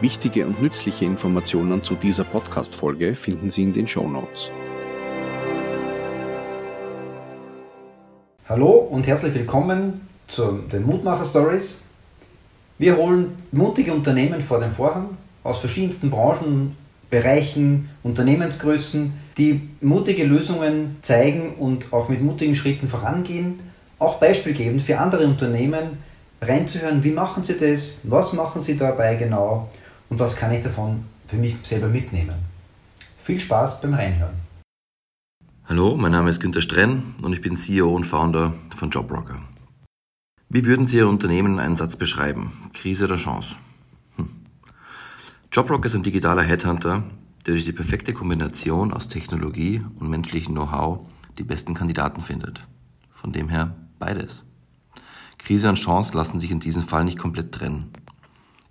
Wichtige und nützliche Informationen zu dieser Podcast-Folge finden Sie in den Show Notes. Hallo und herzlich willkommen zu den Mutmacher Stories. Wir holen mutige Unternehmen vor den Vorhang aus verschiedensten Branchen, Bereichen, Unternehmensgrößen, die mutige Lösungen zeigen und auch mit mutigen Schritten vorangehen, auch beispielgebend für andere Unternehmen reinzuhören, wie machen sie das, was machen sie dabei genau und was kann ich davon für mich selber mitnehmen. Viel Spaß beim Reinhören. Hallo, mein Name ist Günter Strenn und ich bin CEO und Founder von Jobrocker. Wie würden Sie Ihr Unternehmen in einem Satz beschreiben? Krise oder Chance? Hm. Jobrocker ist ein digitaler Headhunter, der durch die perfekte Kombination aus Technologie und menschlichem Know-how die besten Kandidaten findet. Von dem her beides. Krise und Chance lassen sich in diesem Fall nicht komplett trennen.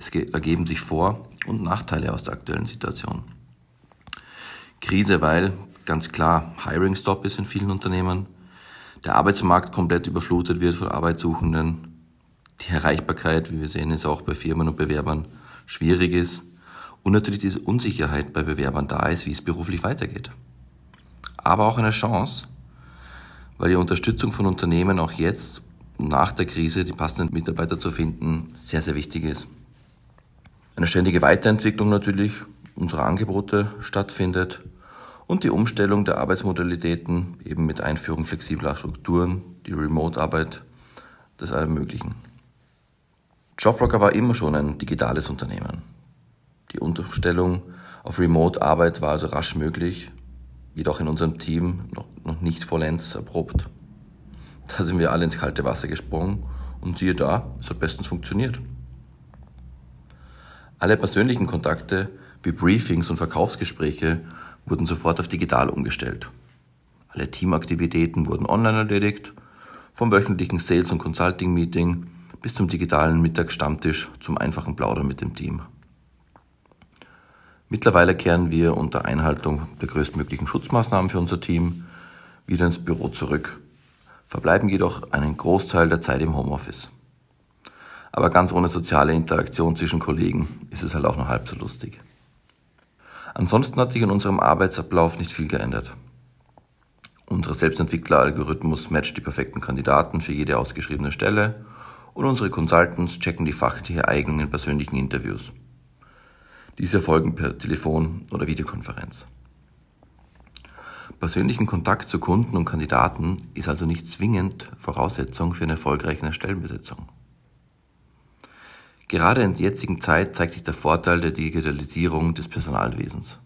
Es ergeben sich Vor- und Nachteile aus der aktuellen Situation. Krise, weil ganz klar Hiring Stop ist in vielen Unternehmen, der Arbeitsmarkt komplett überflutet wird von Arbeitssuchenden, die Erreichbarkeit, wie wir sehen, ist auch bei Firmen und Bewerbern schwierig ist und natürlich diese Unsicherheit bei Bewerbern da ist, wie es beruflich weitergeht. Aber auch eine Chance, weil die Unterstützung von Unternehmen auch jetzt nach der Krise die passenden Mitarbeiter zu finden sehr, sehr wichtig ist eine ständige Weiterentwicklung natürlich unserer Angebote stattfindet und die Umstellung der Arbeitsmodalitäten eben mit Einführung flexibler Strukturen, die Remote-Arbeit, das ermöglichen. Jobrocker war immer schon ein digitales Unternehmen. Die Umstellung auf Remote-Arbeit war also rasch möglich, jedoch in unserem Team noch, noch nicht vollends erprobt. Da sind wir alle ins kalte Wasser gesprungen und siehe da, es hat bestens funktioniert. Alle persönlichen Kontakte wie Briefings und Verkaufsgespräche wurden sofort auf digital umgestellt. Alle Teamaktivitäten wurden online erledigt, vom wöchentlichen Sales- und Consulting-Meeting bis zum digitalen Mittagsstammtisch zum einfachen Plaudern mit dem Team. Mittlerweile kehren wir unter Einhaltung der größtmöglichen Schutzmaßnahmen für unser Team wieder ins Büro zurück, verbleiben jedoch einen Großteil der Zeit im Homeoffice. Aber ganz ohne soziale Interaktion zwischen Kollegen ist es halt auch noch halb so lustig. Ansonsten hat sich in unserem Arbeitsablauf nicht viel geändert. Unser Selbstentwickler-Algorithmus matcht die perfekten Kandidaten für jede ausgeschriebene Stelle und unsere Consultants checken die fachliche Eignung in persönlichen Interviews. Diese erfolgen per Telefon oder Videokonferenz. Persönlichen Kontakt zu Kunden und Kandidaten ist also nicht zwingend Voraussetzung für eine erfolgreiche Stellenbesetzung. Gerade in der jetzigen Zeit zeigt sich der Vorteil der Digitalisierung des Personalwesens.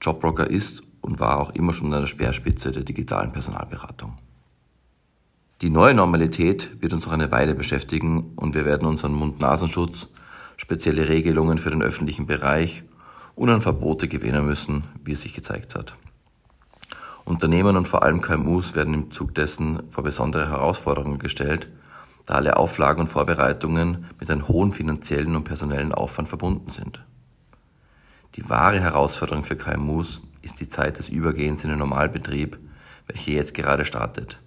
Jobbroker ist und war auch immer schon an der Speerspitze der digitalen Personalberatung. Die neue Normalität wird uns noch eine Weile beschäftigen und wir werden unseren Mund-Nasenschutz, spezielle Regelungen für den öffentlichen Bereich und an Verbote gewähren müssen, wie es sich gezeigt hat. Unternehmen und vor allem KMUs werden im Zug dessen vor besondere Herausforderungen gestellt, da alle Auflagen und Vorbereitungen mit einem hohen finanziellen und personellen Aufwand verbunden sind. Die wahre Herausforderung für KMUs ist die Zeit des Übergehens in den Normalbetrieb, welche jetzt gerade startet.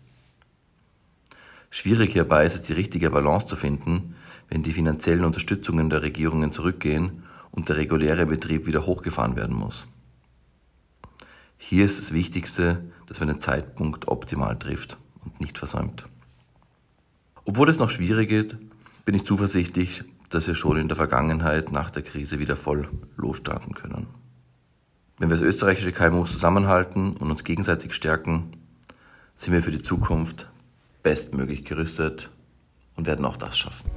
Schwierig hierbei ist es, die richtige Balance zu finden, wenn die finanziellen Unterstützungen der Regierungen zurückgehen und der reguläre Betrieb wieder hochgefahren werden muss. Hier ist das Wichtigste, dass man den Zeitpunkt optimal trifft und nicht versäumt. Obwohl es noch schwierig geht, bin ich zuversichtlich, dass wir schon in der Vergangenheit nach der Krise wieder voll losstarten können. Wenn wir das österreichische KMU zusammenhalten und uns gegenseitig stärken, sind wir für die Zukunft bestmöglich gerüstet und werden auch das schaffen.